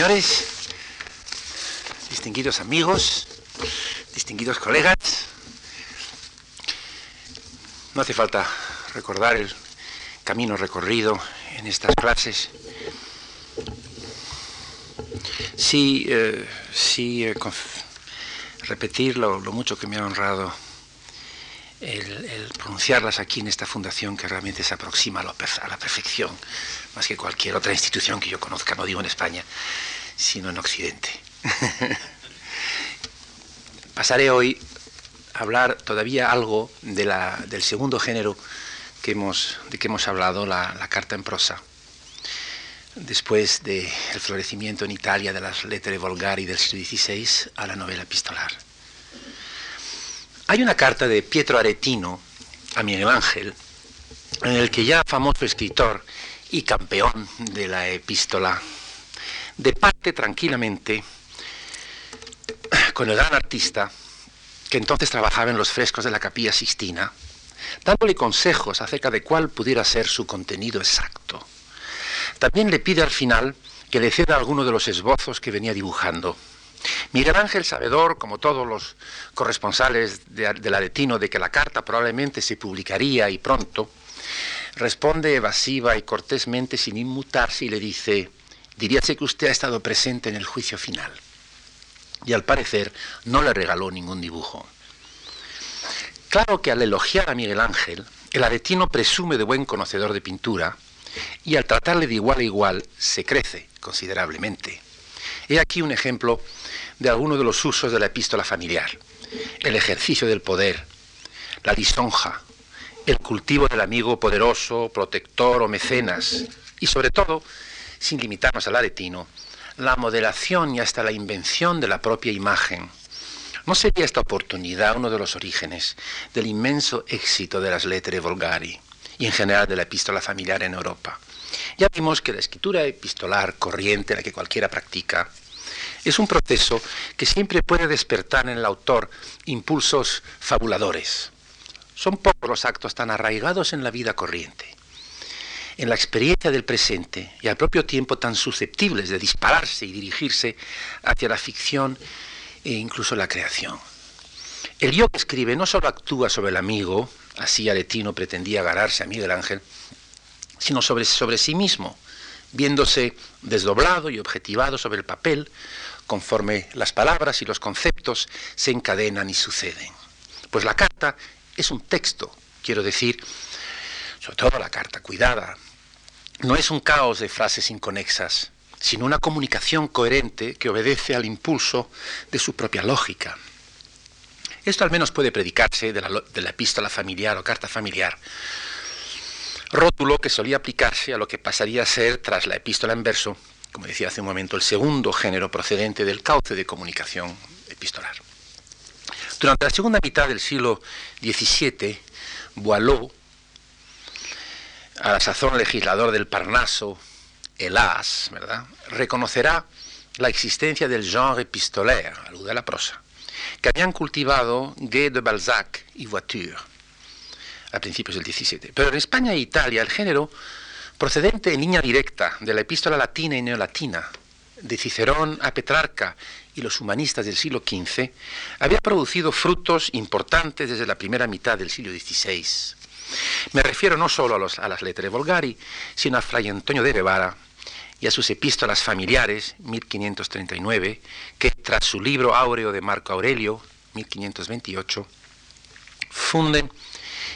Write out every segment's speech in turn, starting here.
señores, distinguidos amigos, distinguidos colegas, no hace falta recordar el camino recorrido en estas clases. Sí, eh, sí eh, repetir lo, mucho que me ha honrado el, pronunciarlas aquí en esta fundación que realmente se aproxima a, a la perfección, más que cualquier otra institución que yo conozca, no digo en España, sino en Occidente. Pasaré hoy a hablar todavía algo de la, del segundo género que hemos, de que hemos hablado, la, carta en prosa. Después del florecimiento en Italia de las lettere volgari del siglo XVI a la novela epistolar. Hay una carta de Pietro Aretino a Miguel Ángel, en el que ya famoso escritor y campeón de la epístola departe tranquilamente con el gran artista que entonces trabajaba en los frescos de la capilla Sixtina, dándole consejos acerca de cuál pudiera ser su contenido exacto. También le pide al final que le ceda alguno de los esbozos que venía dibujando. Miguel Ángel, sabedor, como todos los corresponsales de, del Aretino, de que la carta probablemente se publicaría y pronto, responde evasiva y cortésmente sin inmutarse y le dice, diríase que usted ha estado presente en el juicio final. Y al parecer no le regaló ningún dibujo. Claro que al elogiar a Miguel Ángel, el aretino presume de buen conocedor de pintura y al tratarle de igual a igual se crece considerablemente. He aquí un ejemplo de alguno de los usos de la epístola familiar. El ejercicio del poder, la lisonja, el cultivo del amigo poderoso, protector o mecenas, y sobre todo, sin limitarnos al aretino, la modelación y hasta la invención de la propia imagen. ¿No sería esta oportunidad uno de los orígenes del inmenso éxito de las lettere volgari y en general de la epístola familiar en Europa? Ya vimos que la escritura epistolar corriente, la que cualquiera practica, es un proceso que siempre puede despertar en el autor impulsos fabuladores. Son pocos los actos tan arraigados en la vida corriente, en la experiencia del presente y al propio tiempo tan susceptibles de dispararse y dirigirse hacia la ficción e incluso la creación. El yo que escribe no solo actúa sobre el amigo, así Aretino pretendía agarrarse a Miguel Ángel, sino sobre, sobre sí mismo, viéndose desdoblado y objetivado sobre el papel, conforme las palabras y los conceptos se encadenan y suceden. Pues la carta es un texto, quiero decir, sobre todo la carta cuidada. No es un caos de frases inconexas, sino una comunicación coherente que obedece al impulso de su propia lógica. Esto al menos puede predicarse de la, epístola familiar o carta familiar, rótulo que solía aplicarse a lo que pasaría a ser, tras la epístola en verso, como decía hace un momento, el segundo género procedente del cauce de comunicación epistolar. Durante la segunda mitad del siglo XVII, Boileau, a la sazón legislador del Parnaso, Helas, ¿verdad?, reconocerá la existencia del genre epistolaire, alude a la prosa, que habían cultivado Gay de Balzac y Voiture a principios del XVII. Pero en España e Italia el género, procedente en línea directa de la epístola latina y neolatina, de Cicerón a Petrarca y los humanistas del siglo XV, había producido frutos importantes desde la primera mitad del siglo XVI. Me refiero no solo a, las lettere volgari, sino a Fray Antonio de Guevara y a sus epístolas familiares, 1539, que tras su libro áureo de Marco Aurelio, 1528, funden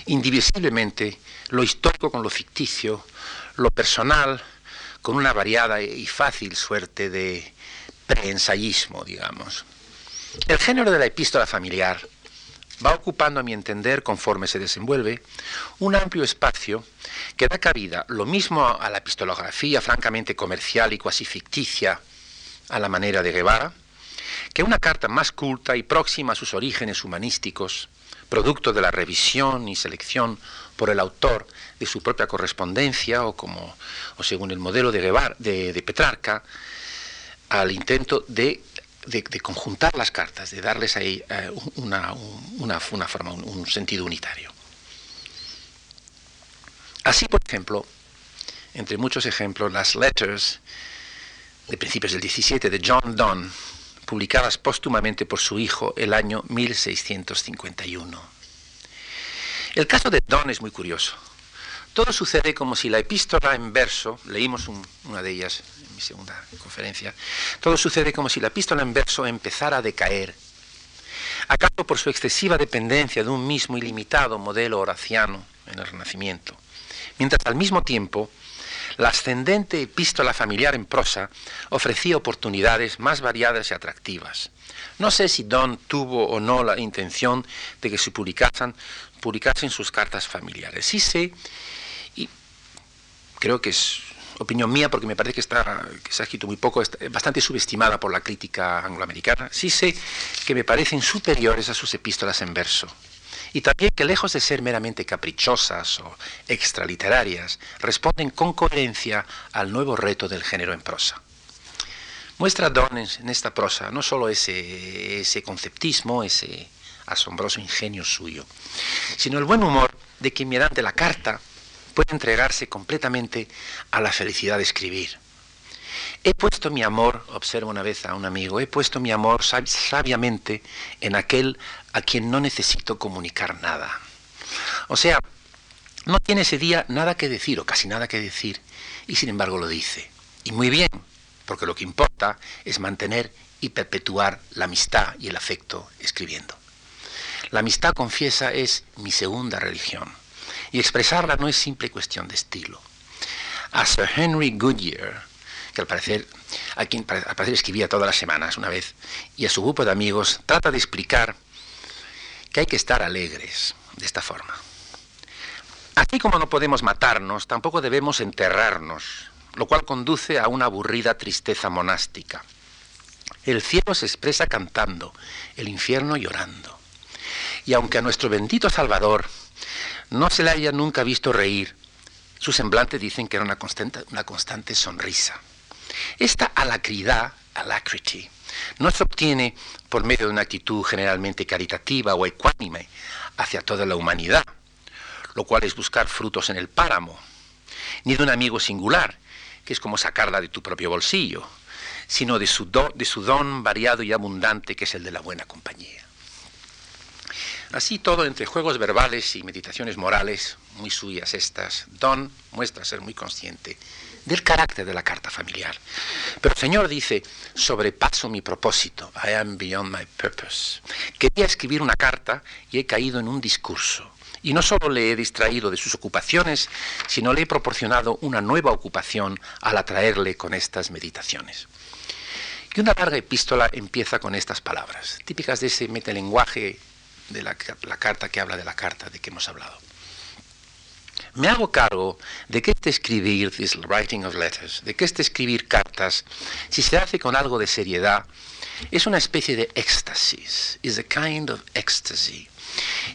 indivisiblemente lo histórico con lo ficticio, lo personal con una variada y fácil suerte de preensayismo, digamos. El género de la epístola familiar va ocupando, a mi entender, conforme se desenvuelve, un amplio espacio que da cabida lo mismo a la epistolografía francamente comercial y cuasi ficticia a la manera de Guevara, que una carta más culta y próxima a sus orígenes humanísticos, producto de la revisión y selección por el autor de su propia correspondencia o como o según el modelo de, Guevara, de Petrarca, al intento de, conjuntar las cartas, de darles ahí eh, una, forma, un, sentido unitario. Así, por ejemplo, entre muchos ejemplos, las letters de principios del 17 de John Donne, publicadas póstumamente por su hijo el año 1651. El caso de Donne es muy curioso. Todo sucede como si la epístola en verso, leímos una de ellas en mi segunda conferencia, todo sucede como si la epístola en verso empezara a decaer, acaso por su excesiva dependencia de un mismo ilimitado modelo horaciano en el Renacimiento, mientras al mismo tiempo la ascendente epístola familiar en prosa ofrecía oportunidades más variadas y atractivas. No sé si Don tuvo o no la intención de que se publicasen, publicasen sus cartas familiares. Sí sé creo que es opinión mía porque me parece que, está, que se ha escrito muy poco, bastante subestimada por la crítica angloamericana, sí sé que me parecen superiores a sus epístolas en verso. Y también que lejos de ser meramente caprichosas o extraliterarias, responden con coherencia al nuevo reto del género en prosa. Muestra Don en esta prosa no solo ese, ese conceptismo, ese asombroso ingenio suyo, sino el buen humor de quien mediante la carta puede entregarse completamente a la felicidad de escribir. He puesto mi amor, observo una vez a un amigo, he puesto mi amor sabiamente en aquel a quien no necesito comunicar nada. O sea, no tiene ese día nada que decir o casi nada que decir y sin embargo lo dice. Y muy bien, porque lo que importa es mantener y perpetuar la amistad y el afecto escribiendo. La amistad confiesa es mi segunda religión. Y expresarla no es simple cuestión de estilo. A Sir Henry Goodyear, que al parecer, a quien al parecer escribía todas las semanas una vez, y a su grupo de amigos, trata de explicar que hay que estar alegres de esta forma. Así como no podemos matarnos, tampoco debemos enterrarnos, lo cual conduce a una aburrida tristeza monástica. El cielo se expresa cantando, el infierno llorando. Y aunque a nuestro bendito Salvador no se le haya nunca visto reír. Su semblante dicen que era una constante, una constante sonrisa. Esta alacridad, alacrity, no se obtiene por medio de una actitud generalmente caritativa o ecuánime hacia toda la humanidad, lo cual es buscar frutos en el páramo, ni de un amigo singular, que es como sacarla de tu propio bolsillo, sino de su, de su don variado y abundante, que es el de la buena compañía. Así todo entre juegos verbales y meditaciones morales, muy suyas estas, Don muestra ser muy consciente del carácter de la carta familiar. Pero el Señor dice, sobrepaso mi propósito, I am beyond my purpose. Quería escribir una carta y he caído en un discurso. Y no solo le he distraído de sus ocupaciones, sino le he proporcionado una nueva ocupación al atraerle con estas meditaciones. Y una larga epístola empieza con estas palabras, típicas de ese metalenguaje de la, carta que habla de la carta de que hemos hablado. Me hago cargo de que este escribir, this writing of letters, de que este escribir cartas, si se hace con algo de seriedad, es una especie de éxtasis, is a kind of ecstasy,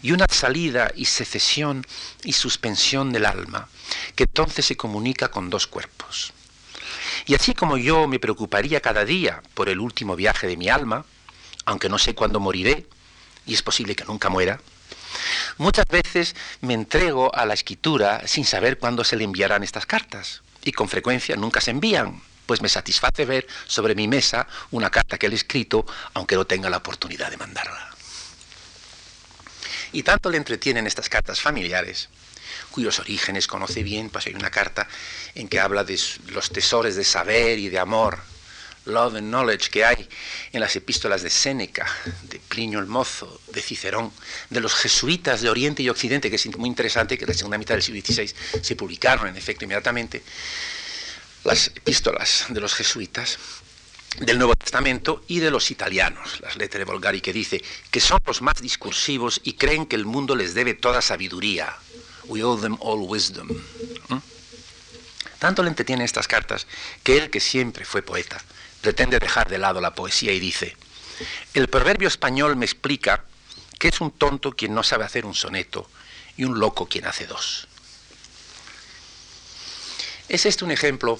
y una salida y secesión y suspensión del alma, que entonces se comunica con dos cuerpos. Y así como yo me preocuparía cada día por el último viaje de mi alma, aunque no sé cuándo moriré, y es posible que nunca muera, muchas veces me entrego a la escritura sin saber cuándo se le enviarán estas cartas. Y con frecuencia nunca se envían, pues me satisface ver sobre mi mesa una carta que él ha escrito, aunque no tenga la oportunidad de mandarla. Y tanto le entretienen estas cartas familiares, cuyos orígenes conoce bien, pues hay una carta en que habla de los tesoros de saber y de amor Love and Knowledge que hay en las epístolas de Séneca, de Plinio el Mozo, de Cicerón, de los jesuitas de Oriente y Occidente, que es muy interesante, que en la segunda mitad del siglo XVI se publicaron en efecto inmediatamente, las epístolas de los jesuitas del Nuevo Testamento y de los italianos, las lettere volgari, que dice que son los más discursivos y creen que el mundo les debe toda sabiduría. We owe them all wisdom. ¿Mm? Tanto le entretienen estas cartas que él, que siempre fue poeta, pretende dejar de lado la poesía y dice, el proverbio español me explica que es un tonto quien no sabe hacer un soneto y un loco quien hace dos. Es este un ejemplo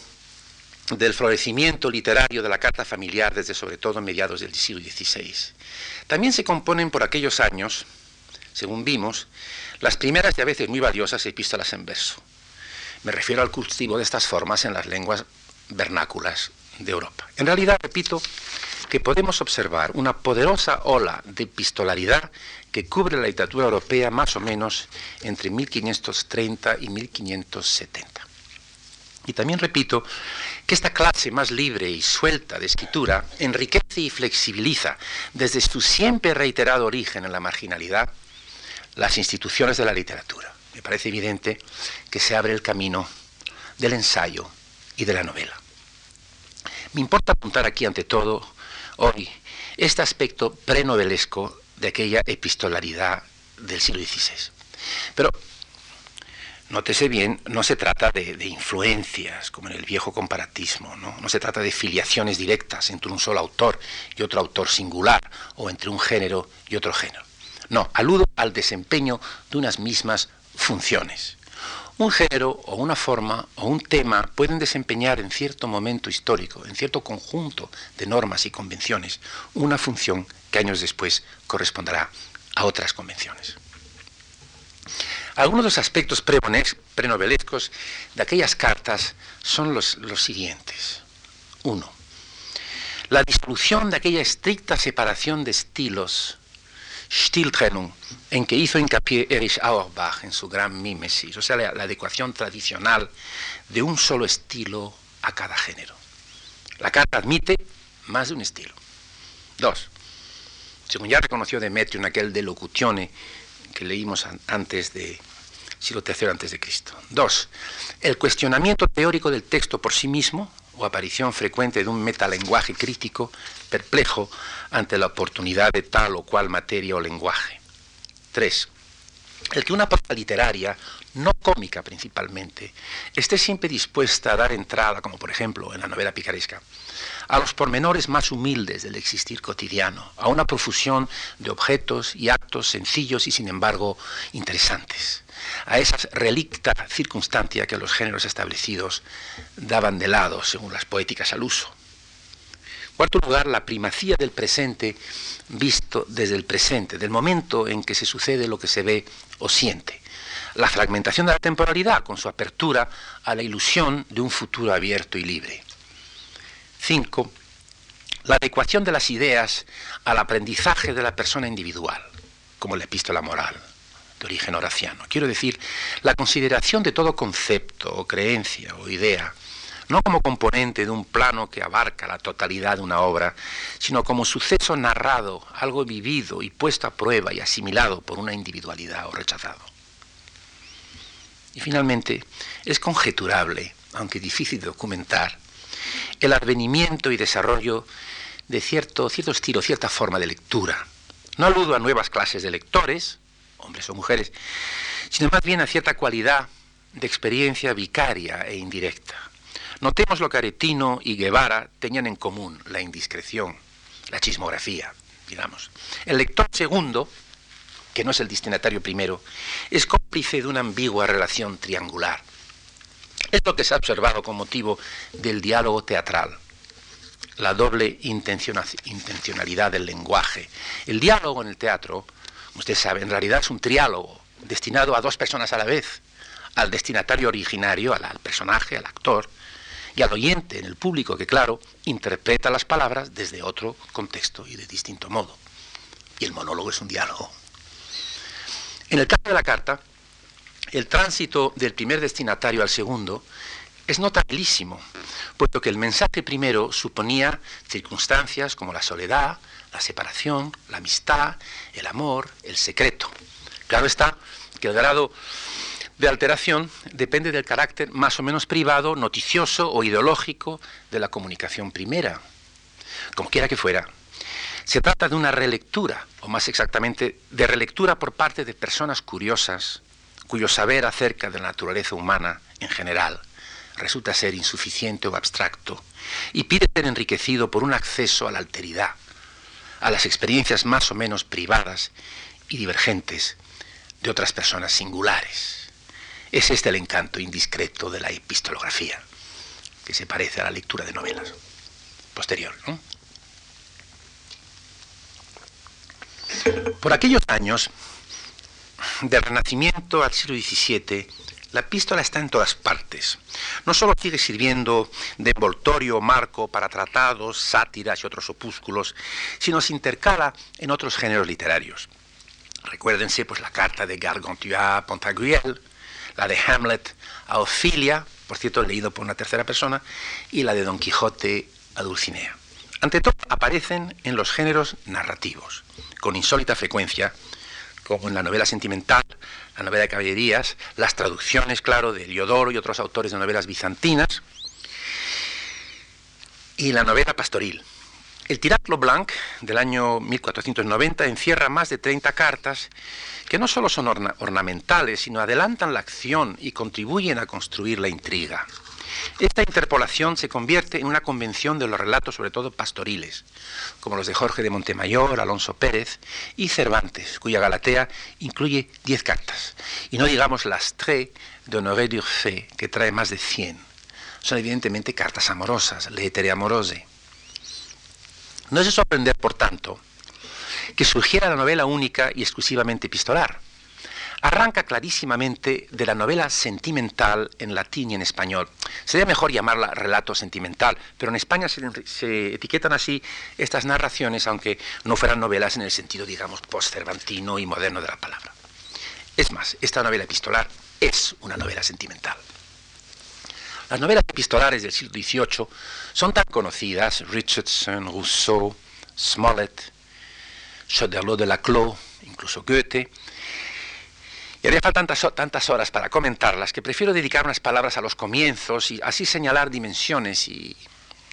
del florecimiento literario de la carta familiar desde sobre todo mediados del siglo XVI. También se componen por aquellos años, según vimos, las primeras y a veces muy valiosas epístolas en verso. Me refiero al cultivo de estas formas en las lenguas vernáculas de Europa. En realidad, repito, que podemos observar una poderosa ola de epistolaridad que cubre la literatura europea más o menos entre 1530 y 1570. Y también repito que esta clase más libre y suelta de escritura enriquece y flexibiliza desde su siempre reiterado origen en la marginalidad las instituciones de la literatura. Me parece evidente que se abre el camino del ensayo y de la novela. Me importa apuntar aquí ante todo hoy este aspecto prenovelesco de aquella epistolaridad del siglo XVI. Pero Nótese bien, no se trata de, influencias, como en el viejo comparatismo, ¿no? no se trata de filiaciones directas entre un solo autor y otro autor singular, o entre un género y otro género. No, aludo al desempeño de unas mismas funciones. Un género o una forma o un tema pueden desempeñar en cierto momento histórico, en cierto conjunto de normas y convenciones, una función que años después corresponderá a otras convenciones. Algunos de los aspectos prenovelescos de aquellas cartas son los, siguientes. Uno, la disolución de aquella estricta separación de estilos, Stiltrennung, en que hizo hincapié Erich Auerbach en su gran mímesis, o sea, la, la adecuación tradicional de un solo estilo a cada género. La carta admite más de un estilo. Dos, según ya reconoció Demetrio en aquel de Locutione que leímos antes de siglo III antes de Cristo. Dos, el cuestionamiento teórico del texto por sí mismo o aparición frecuente de un metalenguaje crítico perplejo ante la oportunidad de tal o cual materia o lenguaje. Tres, el que una prosa literaria, no cómica principalmente, esté siempre dispuesta a dar entrada, como por ejemplo en la novela picaresca, a los pormenores más humildes del existir cotidiano, a una profusión de objetos y actos sencillos y sin embargo interesantes, a esa relicta circunstancia que los géneros establecidos daban de lado según las poéticas al uso. Cuarto lugar, la primacía del presente visto desde el presente, del momento en que se sucede lo que se ve o siente. La fragmentación de la temporalidad con su apertura a la ilusión de un futuro abierto y libre. 5. La adecuación de las ideas al aprendizaje de la persona individual, como la epístola moral de origen horaciano. Quiero decir, la consideración de todo concepto o creencia o idea, no como componente de un plano que abarca la totalidad de una obra, sino como suceso narrado, algo vivido y puesto a prueba y asimilado por una individualidad o rechazado. Y finalmente, es conjeturable, aunque difícil de documentar, el advenimiento y desarrollo de cierto, cierto estilo, cierta forma de lectura. No aludo a nuevas clases de lectores, hombres o mujeres, sino más bien a cierta cualidad de experiencia vicaria e indirecta. Notemos lo que Aretino y Guevara tenían en común, la indiscreción, la chismografía, digamos. El lector segundo, que no es el destinatario primero, es cómplice de una ambigua relación triangular es lo que se ha observado con motivo del diálogo teatral, la doble intencionalidad del lenguaje. El diálogo en el teatro, usted sabe, en realidad es un triálogo destinado a dos personas a la vez, al destinatario originario, al, personaje, al actor, y al oyente, en el público, que claro, interpreta las palabras desde otro contexto y de distinto modo. Y el monólogo es un diálogo. En el caso de la carta, el tránsito del primer destinatario al segundo es notabilísimo, puesto que el mensaje primero suponía circunstancias como la soledad, la separación, la amistad, el amor, el secreto. Claro está que el grado de alteración depende del carácter más o menos privado, noticioso o ideológico de la comunicación primera. Como quiera que fuera, se trata de una relectura, o más exactamente, de relectura por parte de personas curiosas, cuyo saber acerca de la naturaleza humana en general resulta ser insuficiente o abstracto y pide ser enriquecido por un acceso a la alteridad, a las experiencias más o menos privadas y divergentes de otras personas singulares. Es este el encanto indiscreto de la epistolografía, que se parece a la lectura de novelas posterior. Por aquellos años, del Renacimiento al siglo XVII, La epístola está en todas partes. No solo sigue sirviendo de envoltorio o marco para tratados, sátiras y otros opúsculos, sino se intercala en otros géneros literarios. Recuérdense pues la carta de Gargantua a Pantagruel, la de Hamlet a Ofilia, por cierto leído por una tercera persona, y la de Don Quijote a Dulcinea. Ante todo aparecen en los géneros narrativos, con insólita frecuencia, como en la novela sentimental, la novela de caballerías, las traducciones, claro, de Liodoro y otros autores de novelas bizantinas, y la novela pastoril. El Tiraclo Blanc del año 1490 encierra más de 30 cartas que no solo son ornamentales, sino adelantan la acción y contribuyen a construir la intriga. Esta interpolación se convierte en una convención de los relatos, sobre todo pastoriles, como los de Jorge de Montemayor, Alonso Pérez y Cervantes, cuya Galatea incluye 10 cartas, y no digamos las tres de Honoré d'Urfé, que trae más de 100. Son evidentemente cartas amorosas, lettere amorose. No es de sorprender, por tanto, que surgiera la novela única y exclusivamente epistolar arranca clarísimamente de la novela sentimental en latín y en español. Sería mejor llamarla relato sentimental, pero en España se, etiquetan así estas narraciones, aunque no fueran novelas en el sentido, digamos, post-cervantino y moderno de la palabra. Es más, esta novela epistolar es una novela sentimental. Las novelas epistolares del siglo XVIII son tan conocidas, Richardson, Rousseau, Smollett, Choderlos de Laclos, incluso Goethe, y haría falta tantas, tantas horas para comentarlas que prefiero dedicar unas palabras a los comienzos y así señalar dimensiones y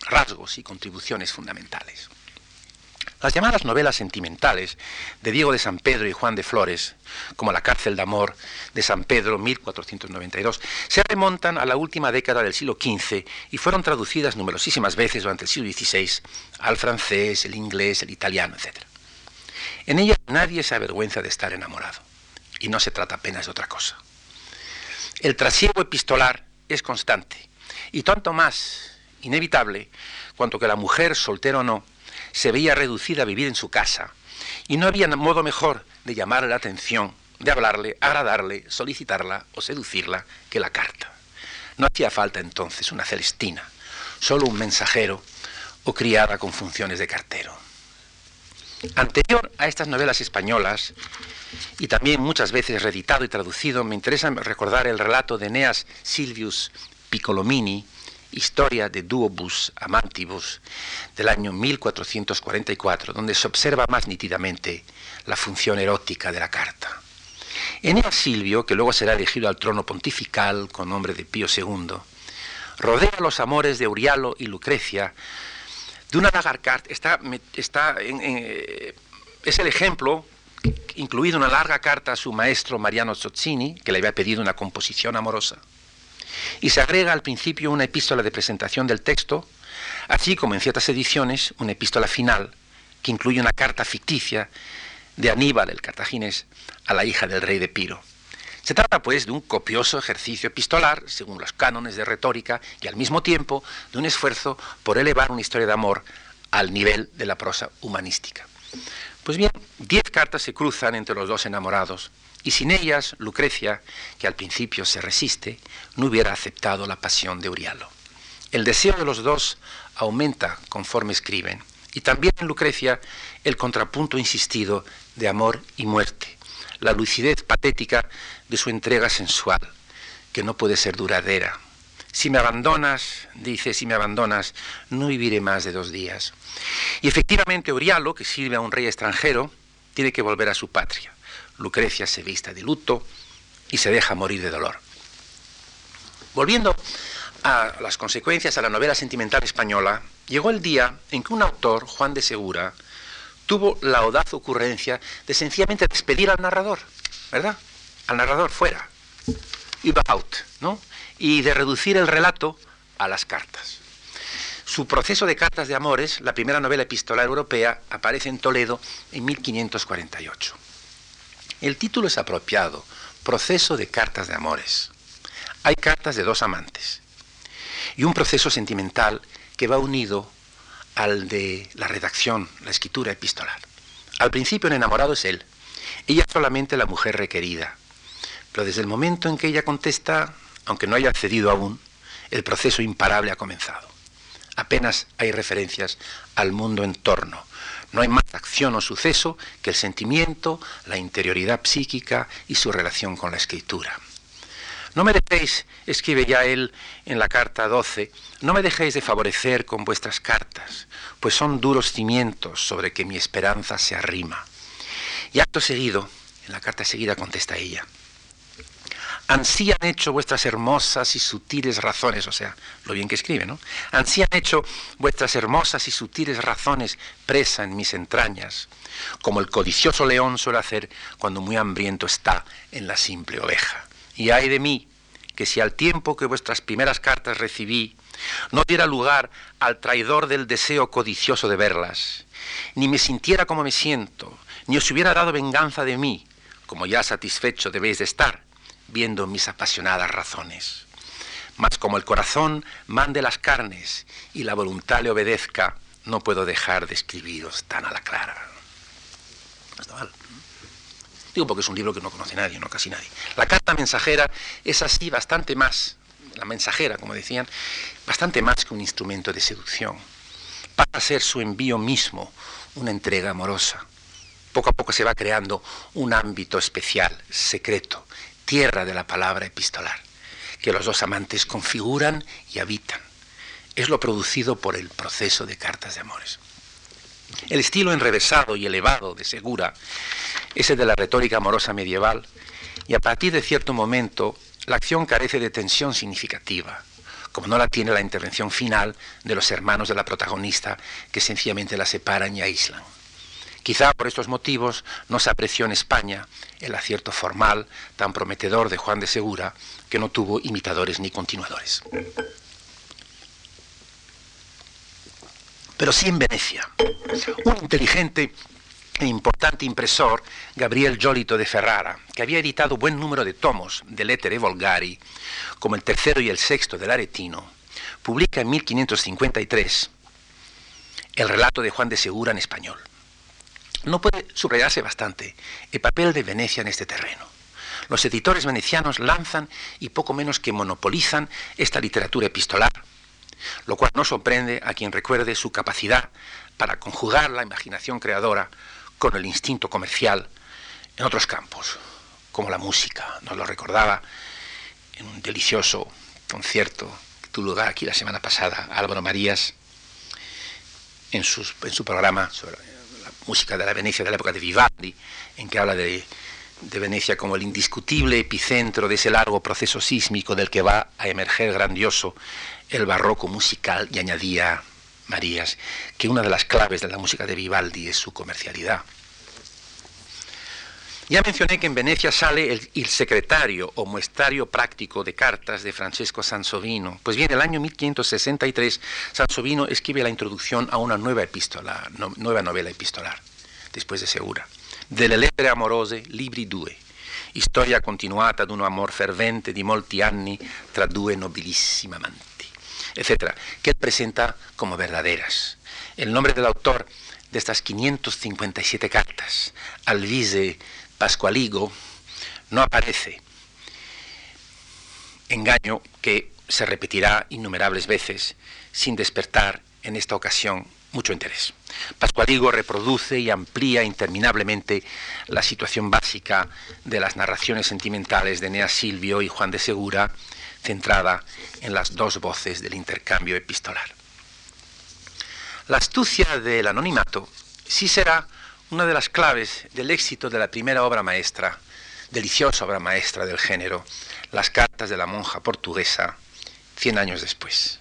rasgos y contribuciones fundamentales. Las llamadas novelas sentimentales de Diego de San Pedro y Juan de Flores, como La cárcel de amor de San Pedro, 1492, se remontan a la última década del siglo XV y fueron traducidas numerosísimas veces durante el siglo XVI al francés, el inglés, el italiano, etc. En ellas nadie se avergüenza de estar enamorado y no se trata apenas de otra cosa. El trasiego epistolar es constante y tanto más inevitable cuanto que la mujer, soltera o no, se veía reducida a vivir en su casa y no había modo mejor de llamarle la atención, de hablarle, agradarle, solicitarla o seducirla que la carta. No hacía falta entonces una celestina, solo un mensajero o criada con funciones de cartero. Anterior a estas novelas españolas, y también muchas veces reeditado y traducido, me interesa recordar el relato de Eneas Silvius Piccolomini, Historia de Duobus Amantibus, del año 1444, donde se observa más nítidamente la función erótica de la carta. Eneas Silvio, que luego será elegido al trono pontifical con nombre de Pío II, rodea los amores de Eurialo y Lucrecia de una. Está, está eh, es el ejemplo incluido una larga carta a su maestro Mariano Zozzini, que le había pedido una composición amorosa. Y se agrega al principio una epístola de presentación del texto, así como en ciertas ediciones una epístola final, que incluye una carta ficticia de Aníbal el cartaginés a la hija del rey de Piro. Se trata, pues, de un copioso ejercicio epistolar, según los cánones de retórica, y al mismo tiempo de un esfuerzo por elevar una historia de amor al nivel de la prosa humanística. Pues bien, diez cartas se cruzan entre los dos enamorados, y sin ellas Lucrecia, que al principio se resiste, no hubiera aceptado la pasión de Urialo. El deseo de los dos aumenta conforme escriben, y también en Lucrecia el contrapunto insistido de amor y muerte, la lucidez patética de su entrega sensual, que no puede ser duradera. Si me abandonas, dice, si me abandonas, no viviré más de dos días. Y efectivamente Orialo, que sirve a un rey extranjero, tiene que volver a su patria. Lucrecia se vista de luto y se deja morir de dolor. Volviendo a las consecuencias a la novela sentimental española, llegó el día en que un autor, Juan de Segura, tuvo la audaz ocurrencia de sencillamente despedir al narrador, ¿verdad? Al narrador fuera, out, ¿no? Y de reducir el relato a las cartas. Su proceso de cartas de amores, la primera novela epistolar europea, aparece en Toledo en 1548. El título es apropiado, Proceso de cartas de amores. Hay cartas de dos amantes y un proceso sentimental que va unido al de la redacción, la escritura epistolar. Al principio el enamorado es él, ella es solamente la mujer requerida, Pero desde el momento en que ella contesta, aunque no haya cedido aún, el proceso imparable ha comenzado. Apenas hay referencias al mundo en torno. No hay más acción o suceso que el sentimiento, la interioridad psíquica y su relación con la escritura. No me dejéis, escribe ya él en la carta 12, no me dejéis de favorecer con vuestras cartas, pues son duros cimientos sobre que mi esperanza se arrima. Y acto seguido, en la carta seguida contesta ella, ansí han hecho vuestras hermosas y sutiles razones, o sea, lo bien que escribe, ¿no? Ansí hecho vuestras hermosas y sutiles razones presa en mis entrañas, como el codicioso león suele hacer cuando muy hambriento está en la simple oveja. Y ay de mí, que si al tiempo que vuestras primeras cartas recibí, no diera lugar al traidor del deseo codicioso de verlas, ni me sintiera como me siento, ni os hubiera dado venganza de mí, como ya satisfecho debéis de estar, viendo mis apasionadas razones. Mas como el corazón mande las carnes y la voluntad le obedezca, no puedo dejar de escribiros tan a la clara. Digo porque es un libro que no conoce nadie, no casi nadie. La carta mensajera es así bastante más, la mensajera, como decían, bastante más que un instrumento de seducción. Pasa a ser su envío mismo una entrega amorosa. Poco a poco se va creando un ámbito especial, secreto, tierra de la palabra epistolar, que los dos amantes configuran y habitan. Es lo producido por el proceso de cartas de amores. El estilo enrevesado y elevado de Segura ese de la retórica amorosa medieval, y a partir de cierto momento la acción carece de tensión significativa, como no la tiene la intervención final de los hermanos de la protagonista que sencillamente la separan y aíslan. Quizá por estos motivos no se apreció en España el acierto formal tan prometedor de Juan de Segura, que no tuvo imitadores ni continuadores. Pero sí en Venecia, un inteligente e importante impresor, Gabriel Giolito de Ferrara, que había editado buen número de tomos de lettere volgari, como el tercero y el sexto del Aretino, publica en 1553 el relato de Juan de Segura en español. No puede subrayarse bastante el papel de Venecia en este terreno. Los editores venecianos lanzan y poco menos que monopolizan esta literatura epistolar, lo cual no sorprende a quien recuerde su capacidad para conjugar la imaginación creadora con el instinto comercial en otros campos, como la música. Nos lo recordaba en un delicioso concierto que tuvo lugar aquí la semana pasada Álvaro Marías en, su programa sobre música de la Venecia de la época de Vivaldi, en que habla de, Venecia como el indiscutible epicentro de ese largo proceso sísmico del que va a emerger grandioso el barroco musical y añadía Marías, que una de las claves de la música de Vivaldi es su comercialidad. Ya mencioné que en Venecia sale el, secretario o muestrario práctico de cartas de Francesco Sansovino. Pues bien, el año 1563 Sansovino escribe la introducción a una nueva epístola, nueva novela epistolar, después de Segura. Delle lettere amorose, libri due. Historia continuata un amor fervente di molti anni tra due nobilissimi amanti etcétera, que él presenta como verdaderas. El nombre del autor de estas 557 cartas, Alvise Pascualigo, no aparece. Engaño que se repetirá innumerables veces sin despertar en esta ocasión mucho interés. Pascualigo reproduce y amplía interminablemente la situación básica de las narraciones sentimentales de Nea Silvio y Juan de Segura, centrada en las dos voces del intercambio epistolar. La astucia del anonimato sí será una de las claves del éxito de la primera obra maestra, deliciosa obra maestra del género, Las cartas de la monja portuguesa, cien años después.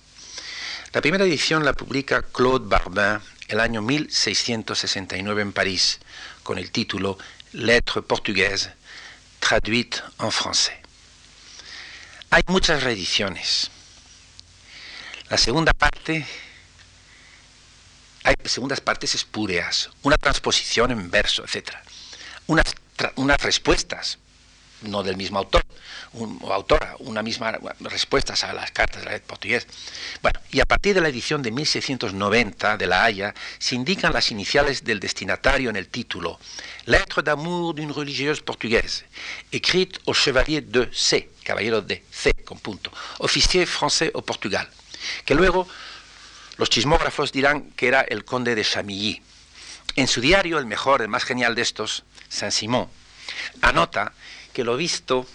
La primera edición la publica Claude Barbin el año 1669 en París, con el título Lettres portugaises traduites en français. Hay muchas reediciones. La segunda parte, hay segundas partes espúreas, una transposición en verso, etc. Unas, respuestas no del mismo autor o autora, una misma respuesta a las cartas de la portugués. Bueno, y a partir de la edición de 1690 de La Haya se indican las iniciales del destinatario en el título, Lettre d'amour d'une religieuse portugaise, écrite au chevalier de C, caballero de C, con punto, officier français au Portugal, que luego los chismógrafos dirán que era el conde de Chamilly. En su diario, el mejor, el más genial de estos, Saint-Simon, anota que lo visto,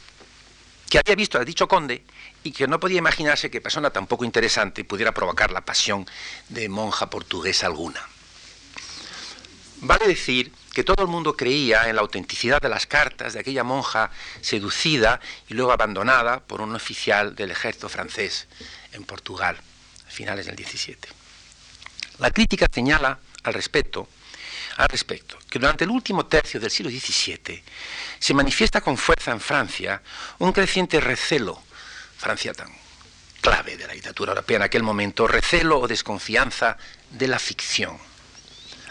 que había visto a dicho conde y que no podía imaginarse que persona tan poco interesante pudiera provocar la pasión de monja portuguesa alguna. Vale decir que todo el mundo creía en la autenticidad de las cartas de aquella monja seducida y luego abandonada por un oficial del ejército francés en Portugal, finales del 17. La crítica señala al respecto, al respecto que durante el último tercio del siglo XVII se manifiesta con fuerza en Francia un creciente recelo, Francia tan clave de la literatura europea en aquel momento, recelo o desconfianza de la ficción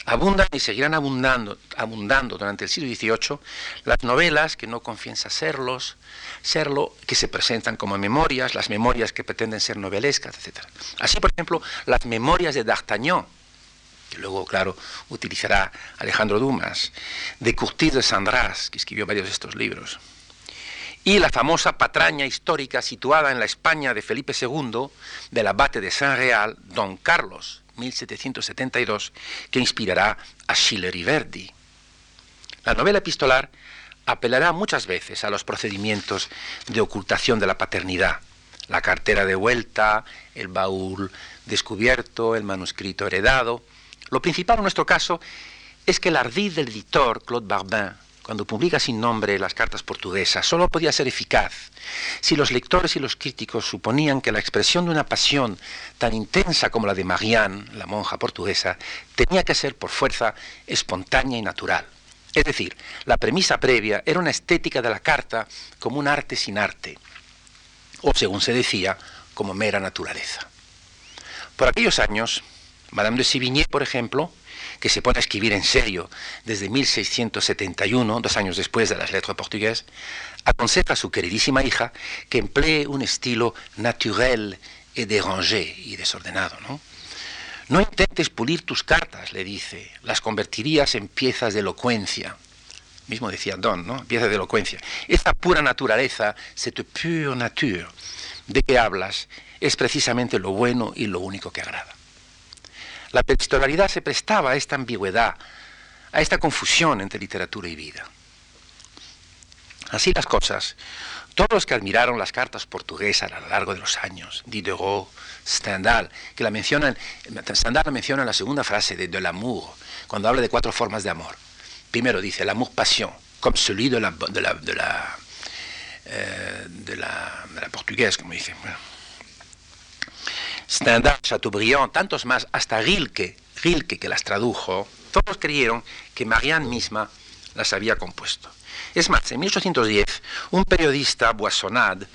abundan y seguirán abundando, abundando durante el siglo XVIII las novelas que no confiesa serlos, serlo, que se presentan como memorias, las memorias que pretenden ser novelescas, etc. Así, por ejemplo, las memorias de D'Artagnan, que luego, claro, utilizará Alejandro Dumas, de Curtis de Sandras, que escribió varios de estos libros, y la famosa patraña histórica situada en la España de Felipe II, del abate de Saint-Réal, Don Carlos, 1772, que inspirará a Schiller y Verdi. La novela epistolar apelará muchas veces a los procedimientos de ocultación de la paternidad, la cartera de vuelta, el baúl descubierto, el manuscrito heredado. Lo principal en nuestro caso es que el ardid del editor Claude Barbin cuando publica sin nombre las cartas portuguesas, solo podía ser eficaz si los lectores y los críticos suponían que la expresión de una pasión tan intensa como la de Marianne, la monja portuguesa, tenía que ser por fuerza espontánea y natural. Es decir, la premisa previa era una estética de la carta como un arte sin arte, o según se decía, como mera naturaleza. Por aquellos años, Madame de Sévigné, por ejemplo, que se pone a escribir en serio desde 1671, dos años después de las letras portuguesas, aconseja a su queridísima hija que emplee un estilo naturel y dérangé y desordenado. ¿no? no intentes pulir tus cartas, le dice, las convertirías en piezas de elocuencia. Mismo decía Don, ¿no? Piezas de elocuencia. Esta pura naturaleza, cette pure nature, de que hablas, es precisamente lo bueno y lo único que agrada. La epistolaridad se prestaba a esta ambigüedad, a esta confusión entre literatura y vida. Así las cosas, todos los que admiraron las cartas portuguesas a lo largo de los años, Diderot, Stendhal, que la mencionan, Stendhal menciona en la segunda frase de De l'amour, cuando habla de cuatro formas de amor. Primero dice l'amour passion, comme celui de la, de la, de la, eh, portuguesa, como dice. Stendhal, Chateaubriand, tantos más, hasta Rilke, Rilke que las tradujo, todos creyeron que Marianne misma las había compuesto. Es más, en 1810, un periodista, Boissonade,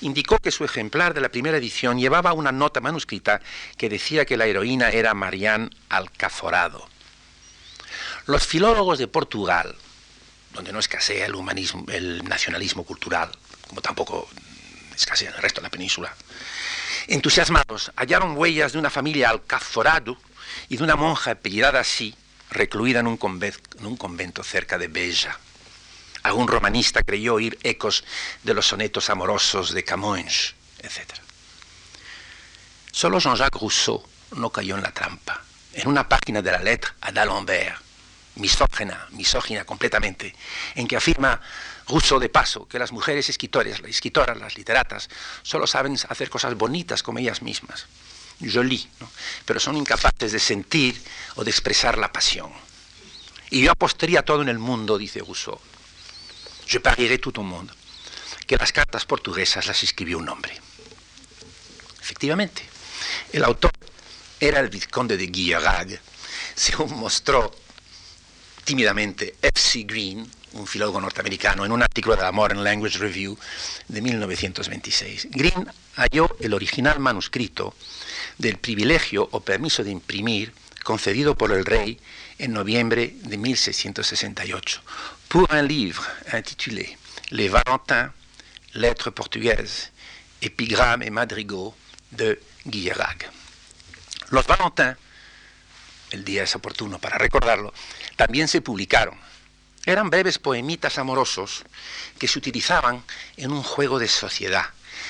indicó que su ejemplar de la primera edición llevaba una nota manuscrita que decía que la heroína era Marianne Alcaforado. Los filólogos de Portugal, donde no escasea el humanismo, el nacionalismo cultural, como tampoco escasea en el resto de la península, Entusiasmados, hallaron huellas de una familia alcazorado y de una monja apellidada así, recluida en un, convento, cerca de Bella. Algún romanista creyó oír ecos de los sonetos amorosos de Camões, etc. Solo Jean-Jacques Rousseau no cayó en la trampa. En una página de la letra a d'Alembert, misógena, misógina completamente, en que afirma Rousseau de paso que las mujeres escritores, las escritoras, las literatas, solo saben hacer cosas bonitas como ellas mismas, jolie, pero son incapaces de sentir o de expresar la pasión. Y yo apostaría todo en el mundo, dice Rousseau, je parierai tout au monde, que las cartas portuguesas las escribió un hombre. Efectivamente, el autor era el vizconde de Guillerag, según mostró tímidamente F.C. Green, un filólogo norteamericano, en un artículo de la Modern Language Review de 1926. Green halló el original manuscrito del privilegio o permiso de imprimir concedido por el rey en noviembre de 1668, pour un livre intitulé les Valentins, lettres portugaises, épigrammes et madrigaux de Guillerag. Los Valentins, el día es oportuno para recordarlo, también se publicaron. Eran breves poemitas amorosos que se utilizaban en un juego de sociedad.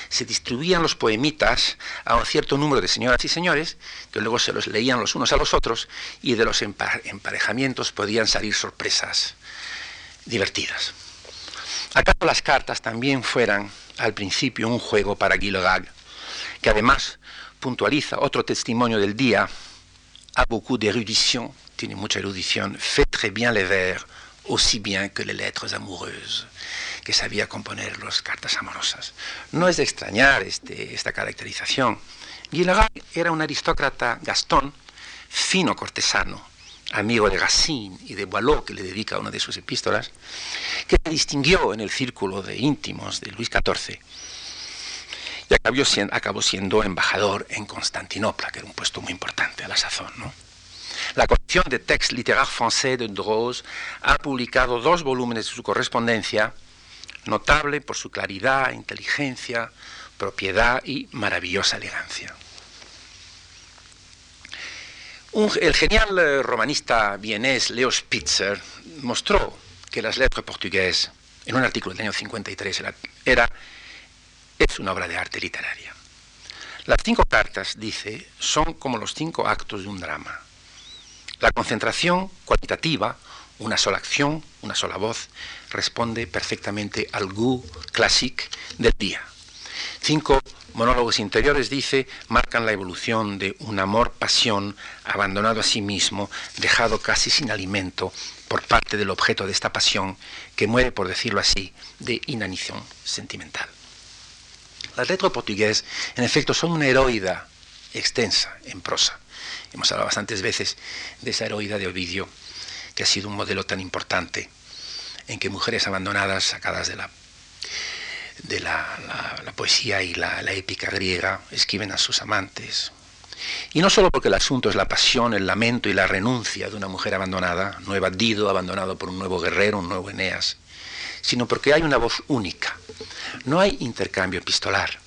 Se distribuían los poemitas a un cierto número de señoras y señores, que luego se los leían los unos a los otros, y de los emparejamientos podían salir sorpresas divertidas. ¿Acaso las cartas también fueran al principio un juego para Guillerag, que además puntualiza otro testimonio del día, a beaucoup d'érudition, tiene mucha erudición, fait très bien les vers, aussi bien que les lettres amoureuses, que sabía componer las cartas amorosas. No es de extrañar este, esta caracterización. Guillerag era un aristócrata gastón, fino cortesano, amigo de Racine y de Boileau, que le dedica una de sus epístolas, que se distinguió en el círculo de íntimos de Luis XIV y acabó siendo, embajador en Constantinopla, que era un puesto muy importante a la sazón. La colección de textes littéraires français de Droz ha publicado dos volúmenes de su correspondencia, notable por su claridad, inteligencia, propiedad y maravillosa elegancia el genial eh, romanista vienés Leo Spitzer mostró que las letras portuguesas, en un artículo del año 53, era, es una obra de arte literaria. Las cinco cartas, dice, son como los cinco actos de un drama. La concentración cualitativa, una sola acción, una sola voz, responde perfectamente al goût classique del día. Cinco monólogos interiores, dice, marcan la evolución de un amor-pasión abandonado a sí mismo, dejado casi sin alimento por parte del objeto de esta pasión, que muere, por decirlo así, de inanición sentimental. Las letras portuguesas, en efecto, son una heroída extensa en prosa. Hemos hablado bastantes veces de esa heroída de Ovidio, que ha sido un modelo tan importante en que mujeres abandonadas, sacadas de la de la, poesía y la, épica griega escriben a sus amantes. Y no solo porque el asunto es la pasión, el lamento y la renuncia de una mujer abandonada, nueva Dido abandonado por un nuevo guerrero, un nuevo Eneas, sino porque hay una voz única. No hay intercambio epistolar.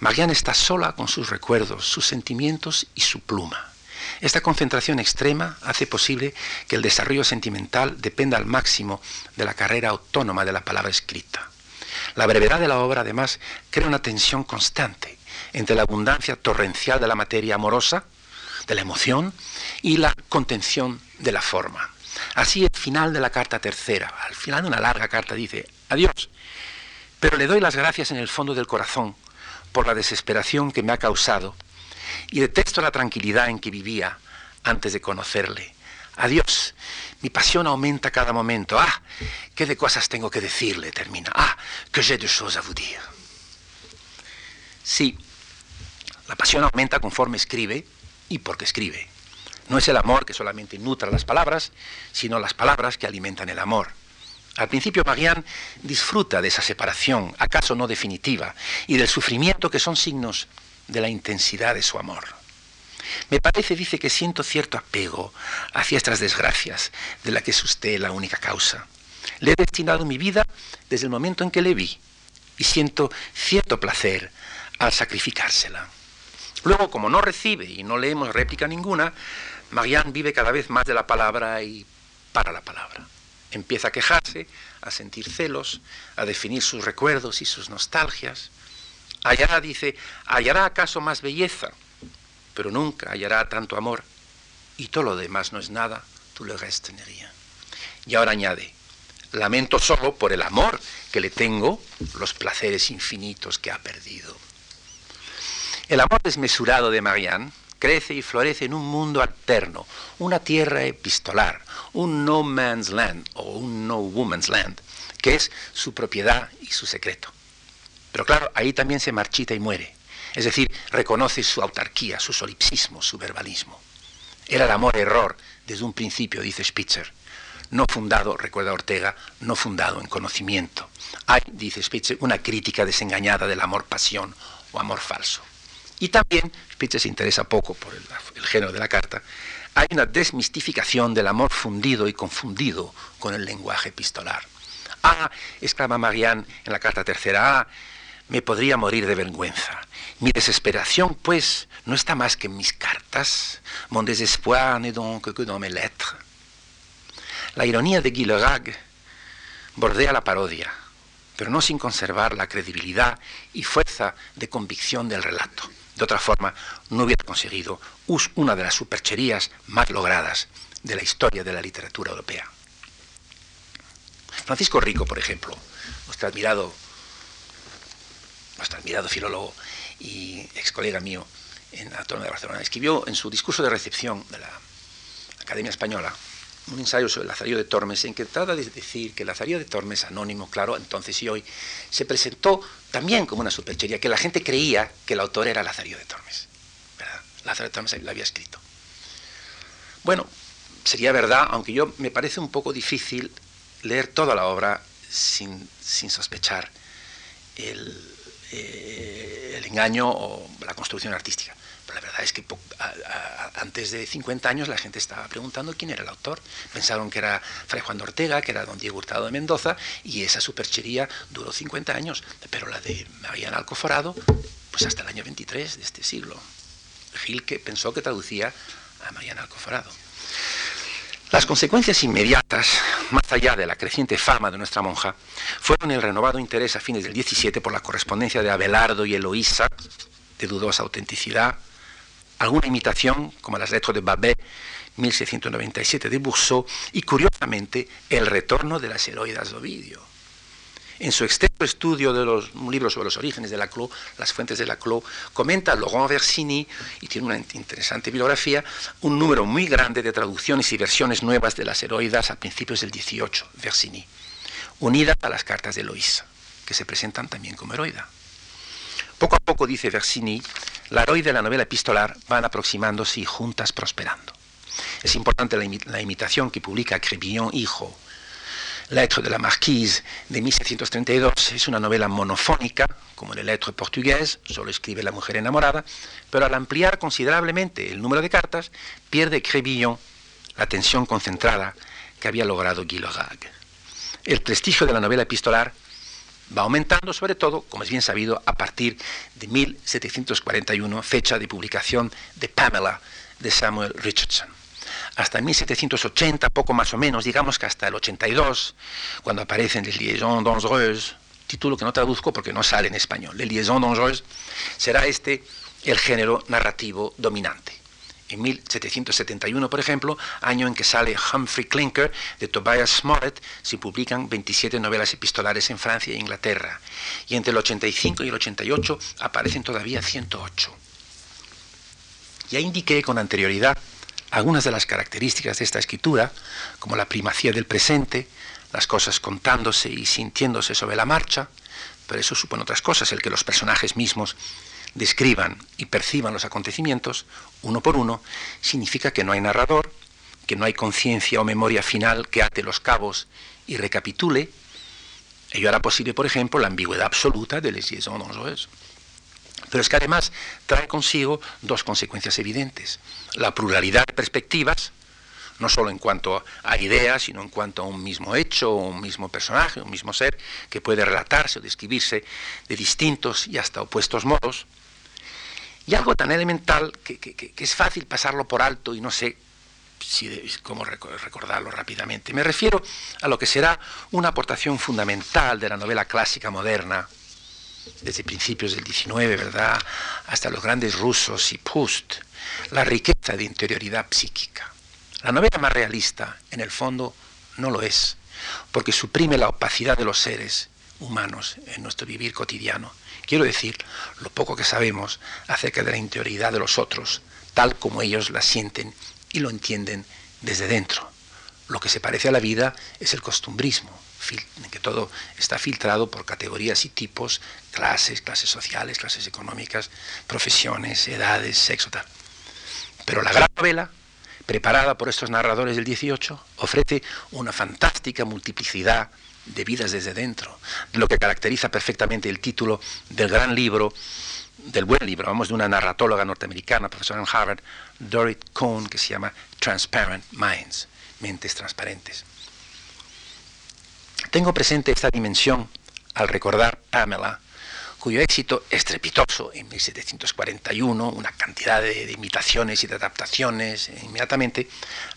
Marianne está sola con sus recuerdos, sus sentimientos y su pluma. Esta concentración extrema hace posible que el desarrollo sentimental dependa al máximo de la carrera autónoma de la palabra escrita. La brevedad de la obra, además, crea una tensión constante entre la abundancia torrencial de la materia amorosa, de la emoción, y la contención de la forma. Así, el final de la carta tercera, al final de una larga carta, dice, adiós, pero le doy las gracias en el fondo del corazón por la desesperación que me ha causado y detesto la tranquilidad en que vivía antes de conocerle. Adiós, mi pasión aumenta cada momento. Ah, qué de cosas tengo que decirle, termina. Ah, que j'ai de choses à vous dire. Sí, la pasión aumenta conforme escribe y porque escribe. No es el amor que solamente nutra las palabras, sino las palabras que alimentan el amor. Al principio Marianne disfruta de esa separación, acaso no definitiva, y del sufrimiento que son signos de la intensidad de su amor. Me parece, dice, que siento cierto apego hacia estas desgracias, de las que es usted la única causa. Le he destinado mi vida desde el momento en que le vi y siento cierto placer al sacrificársela. Luego, como no recibe y no leemos réplica ninguna, Marianne vive cada vez más de la palabra y para la palabra. Empieza a quejarse, a sentir celos, a definir sus recuerdos y sus nostalgias. Hallará, dice, hallará acaso más belleza pero nunca hallará tanto amor, y todo lo demás no es nada, tú le reste Y ahora añade, lamento solo por el amor que le tengo, los placeres infinitos que ha perdido. El amor desmesurado de Marianne crece y florece en un mundo alterno, una tierra epistolar, un no man's land o un no woman's land, que es su propiedad y su secreto. Pero claro, ahí también se marchita y muere. Es decir, reconoce su autarquía, su solipsismo, su verbalismo. Era el amor error desde un principio, dice Spitzer. No fundado, recuerda Ortega, no fundado en conocimiento. Hay, dice Spitzer, una crítica desengañada del amor-pasión o amor falso. Y también, Spitzer se interesa poco por el, género de la carta, hay una desmistificación del amor fundido y confundido con el lenguaje epistolar. Ah, exclama Marianne en la carta tercera, ah, me podría morir de vergüenza. Mi desesperación, pues, no está más que en mis cartas. Mon désespoir n'est donc que dans mes lettres. La ironía de Guy bordea la parodia, pero no sin conservar la credibilidad y fuerza de convicción del relato. De otra forma, no hubiera conseguido una de las supercherías más logradas de la historia de la literatura europea. Francisco Rico, por ejemplo, nuestro admirado, nuestro admirado filólogo y ex colega mío en la Autónoma de Barcelona, escribió en su discurso de recepción de la Academia Española un ensayo sobre Lazarillo de Tormes en que trata de decir que Lazarillo de Tormes, anónimo, claro, entonces y hoy, se presentó también como una superchería, que la gente creía que el autor era Lazarillo de Tormes. ¿verdad? Lazarillo de Tormes lo había escrito. Bueno, sería verdad, aunque yo me parece un poco difícil leer toda la obra sin, sospechar el, eh, el engaño o la construcción artística la verdad es que antes de 50 años la gente estaba preguntando quién era el autor. Pensaron que era Fray Juan de Ortega, que era don Diego Hurtado de Mendoza, y esa superchería duró 50 años. Pero la de Mariana Alcoforado, pues hasta el año 23 de este siglo. Gil que pensó que traducía a Mariana Alcoforado. Las consecuencias inmediatas, más allá de la creciente fama de nuestra monja, fueron el renovado interés a fines del 17 por la correspondencia de Abelardo y Eloísa, de dudosa autenticidad, alguna imitación, como las letras de Babet, 1697 de Bourseau, y curiosamente el retorno de las heroidas de Ovidio. En su extenso estudio de los libros sobre los orígenes de la Clos, las fuentes de la Clos, comenta Laurent Versini, y tiene una interesante bibliografía, un número muy grande de traducciones y versiones nuevas de las heroidas a principios del 18, Versini, unidas a las cartas de Loisa, que se presentan también como heroida. Poco a poco, dice Versini, la heroide de la novela epistolar van aproximándose y juntas prosperando. Es importante la, imitación que publica Crébillon Hijo. Lettre de la Marquise de 1732 es una novela monofónica, como el Lettre portugués, solo escribe la mujer enamorada, pero al ampliar considerablemente el número de cartas, pierde Crébillon la tensión concentrada que había logrado Guy El prestigio de la novela epistolar va aumentando, sobre todo, como es bien sabido, a partir de 1741, fecha de publicación de Pamela de Samuel Richardson. Hasta 1780, poco más o menos, digamos que hasta el 82, cuando aparecen Les Liaisons Dangereuses, título que no traduzco porque no sale en español, Les Liaisons Dangereuses, será este el género narrativo dominante. En 1771, por ejemplo, año en que sale Humphrey Clinker de Tobias Smollett, se publican 27 novelas epistolares en Francia e Inglaterra. Y entre el 85 y el 88 aparecen todavía 108. Ya indiqué con anterioridad algunas de las características de esta escritura, como la primacía del presente, las cosas contándose y sintiéndose sobre la marcha, pero eso supone otras cosas, el que los personajes mismos describan y perciban los acontecimientos uno por uno, significa que no hay narrador, que no hay conciencia o memoria final que ate los cabos y recapitule. Ello hará posible, por ejemplo, la ambigüedad absoluta de Les Liaisons Dangereuses. Pero es que además trae consigo dos consecuencias evidentes. La pluralidad de perspectivas, no solo en cuanto a ideas, sino en cuanto a un mismo hecho, un mismo personaje, un mismo ser, que puede relatarse o describirse de distintos y hasta opuestos modos. Y algo tan elemental que, es fácil pasarlo por alto y no sé si, cómo recordarlo rápidamente. Me refiero a lo que será una aportación fundamental de la novela clásica moderna, desde principios del XIX, ¿verdad?, hasta los grandes rusos y Proust, la riqueza de interioridad psíquica. La novela más realista, en el fondo, no lo es, porque suprime la opacidad de los seres humanos en nuestro vivir cotidiano Quiero decir, lo poco que sabemos acerca de la interioridad de los otros, tal como ellos la sienten y lo entienden desde dentro. Lo que se parece a la vida es el costumbrismo, en que todo está filtrado por categorías y tipos, clases, clases sociales, clases económicas, profesiones, edades, sexo, tal. Pero la gran novela, preparada por estos narradores del 18, ofrece una fantástica multiplicidad de vidas desde dentro, lo que caracteriza perfectamente el título del gran libro, del buen libro, vamos, de una narratóloga norteamericana, profesora en Harvard, Dorit Cohn, que se llama Transparent Minds, mentes transparentes. Tengo presente esta dimensión al recordar Pamela, cuyo éxito estrepitoso en 1741, una cantidad de, imitaciones y de adaptaciones, inmediatamente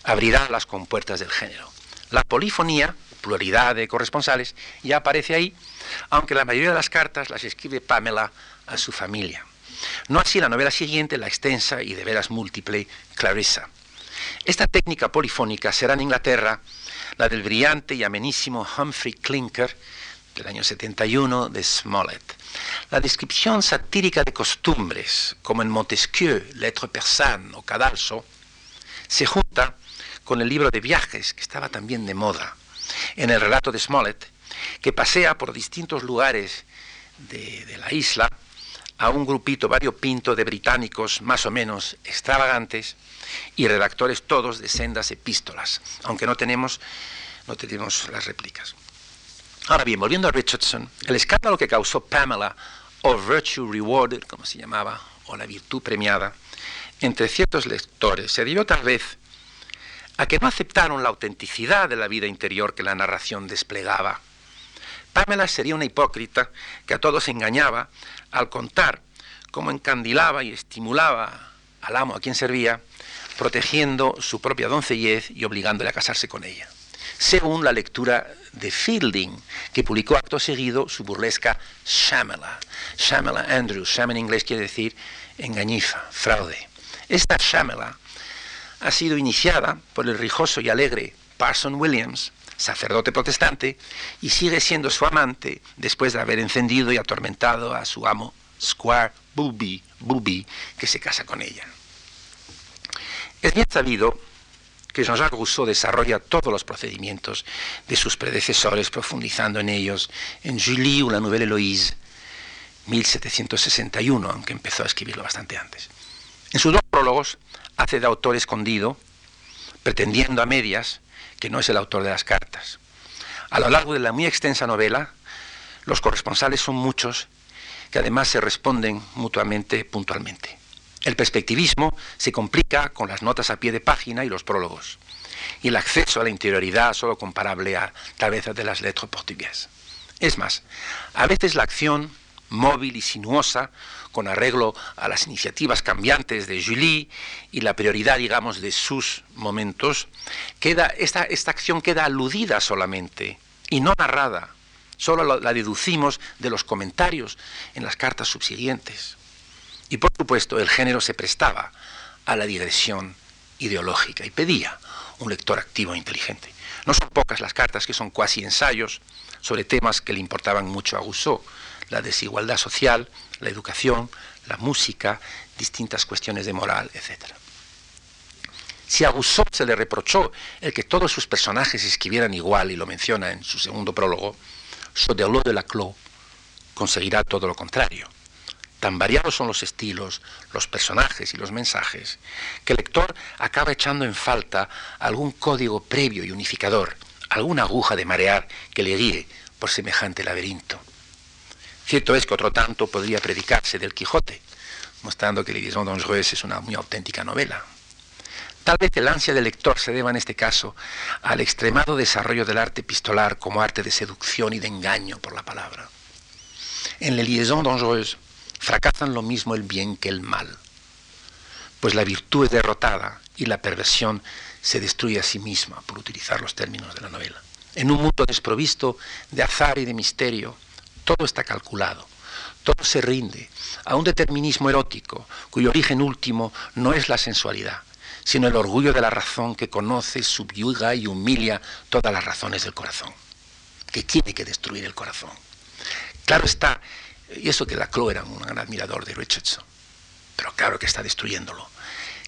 abrirá las compuertas del género. La polifonía, pluralidad de corresponsales, ya aparece ahí, aunque la mayoría de las cartas las escribe Pamela a su familia. No así la novela siguiente, la extensa y de veras múltiple Clarissa. Esta técnica polifónica será en Inglaterra la del brillante y amenísimo Humphrey Clinker del año 71 de Smollett. La descripción satírica de costumbres, como en Montesquieu, Lettre persane o Cadalso, se junta con el libro de viajes, que estaba también de moda, en el relato de Smollett, que pasea por distintos lugares de, la isla a un grupito variopinto de británicos más o menos extravagantes y redactores todos de sendas epístolas, aunque no tenemos, no tenemos las réplicas. Ahora bien, volviendo a Richardson, el escándalo que causó Pamela, o Virtue Rewarded, como se llamaba, o la virtud premiada, entre ciertos lectores, se debió tal vez a que no aceptaron la autenticidad de la vida interior que la narración desplegaba. Pamela sería una hipócrita que a todos engañaba al contar cómo encandilaba y estimulaba al amo a quien servía, protegiendo su propia doncellez y obligándole a casarse con ella según la lectura de Fielding, que publicó acto seguido su burlesca Shamela. Shamela Andrews, Sham en inglés quiere decir engañifa, fraude. Esta Shamela ha sido iniciada por el rijoso y alegre Parson Williams, sacerdote protestante, y sigue siendo su amante después de haber encendido y atormentado a su amo Squire Booby, Booby que se casa con ella. Es bien sabido que Jean-Jacques Rousseau desarrolla todos los procedimientos de sus predecesores, profundizando en ellos en Julie o la Nouvelle Héloïse, 1761, aunque empezó a escribirlo bastante antes. En sus dos prólogos hace de autor escondido, pretendiendo a medias que no es el autor de las cartas. A lo largo de la muy extensa novela, los corresponsales son muchos que además se responden mutuamente puntualmente. El perspectivismo se complica con las notas a pie de página y los prólogos, y el acceso a la interioridad solo comparable a tal de las letras portuguesas. Es más, a veces la acción móvil y sinuosa, con arreglo a las iniciativas cambiantes de Julie y la prioridad, digamos, de sus momentos, queda, esta, esta acción queda aludida solamente y no narrada. Solo la deducimos de los comentarios en las cartas subsiguientes. Y por supuesto el género se prestaba a la digresión ideológica y pedía un lector activo e inteligente. No son pocas las cartas que son cuasi ensayos sobre temas que le importaban mucho a Rousseau, la desigualdad social, la educación, la música, distintas cuestiones de moral, etc. Si a Rousseau se le reprochó el que todos sus personajes escribieran igual, y lo menciona en su segundo prólogo, Soderlo de la Clos conseguirá todo lo contrario. Tan variados son los estilos, los personajes y los mensajes, que el lector acaba echando en falta algún código previo y unificador, alguna aguja de marear que le guíe por semejante laberinto. Cierto es que otro tanto podría predicarse del Quijote, mostrando que Liaison Dangereuse es una muy auténtica novela. Tal vez el ansia del lector se deba en este caso al extremado desarrollo del arte epistolar como arte de seducción y de engaño por la palabra. En La Liaison Dangereuse fracasan lo mismo el bien que el mal, pues la virtud es derrotada y la perversión se destruye a sí misma, por utilizar los términos de la novela. En un mundo desprovisto de azar y de misterio, todo está calculado, todo se rinde a un determinismo erótico cuyo origen último no es la sensualidad, sino el orgullo de la razón que conoce, subyuga y humilia todas las razones del corazón, que tiene que destruir el corazón. Claro está y eso que Laclau era un gran admirador de Richardson. Pero claro que está destruyéndolo.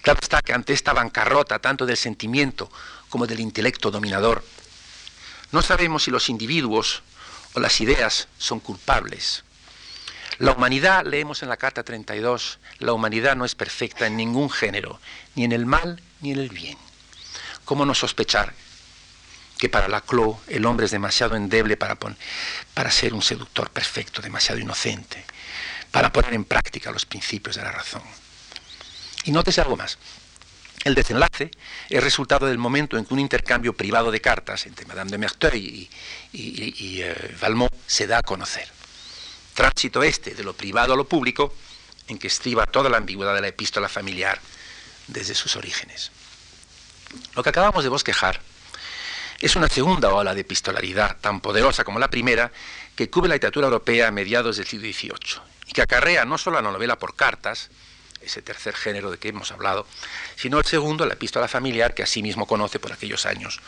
Claro está que ante esta bancarrota, tanto del sentimiento como del intelecto dominador, no sabemos si los individuos o las ideas son culpables. La humanidad, leemos en la Carta 32, la humanidad no es perfecta en ningún género, ni en el mal ni en el bien. ¿Cómo no sospechar que para Laclos el hombre es demasiado endeble para, para ser un seductor perfecto, demasiado inocente, para poner en práctica los principios de la razón. Y nótese algo más. El desenlace es resultado del momento en que un intercambio privado de cartas entre Madame de Merteuil y, eh, Valmont se da a conocer. Tránsito este de lo privado a lo público en que estriba toda la ambigüedad de la epístola familiar desde sus orígenes. Lo que acabamos de bosquejar es una segunda ola de epistolaridad tan poderosa como la primera que cubre la literatura europea a mediados del siglo XVIII y que acarrea no solo la novela por cartas, ese tercer género de que hemos hablado, sino el segundo, la epístola familiar, que asimismo conoce por aquellos años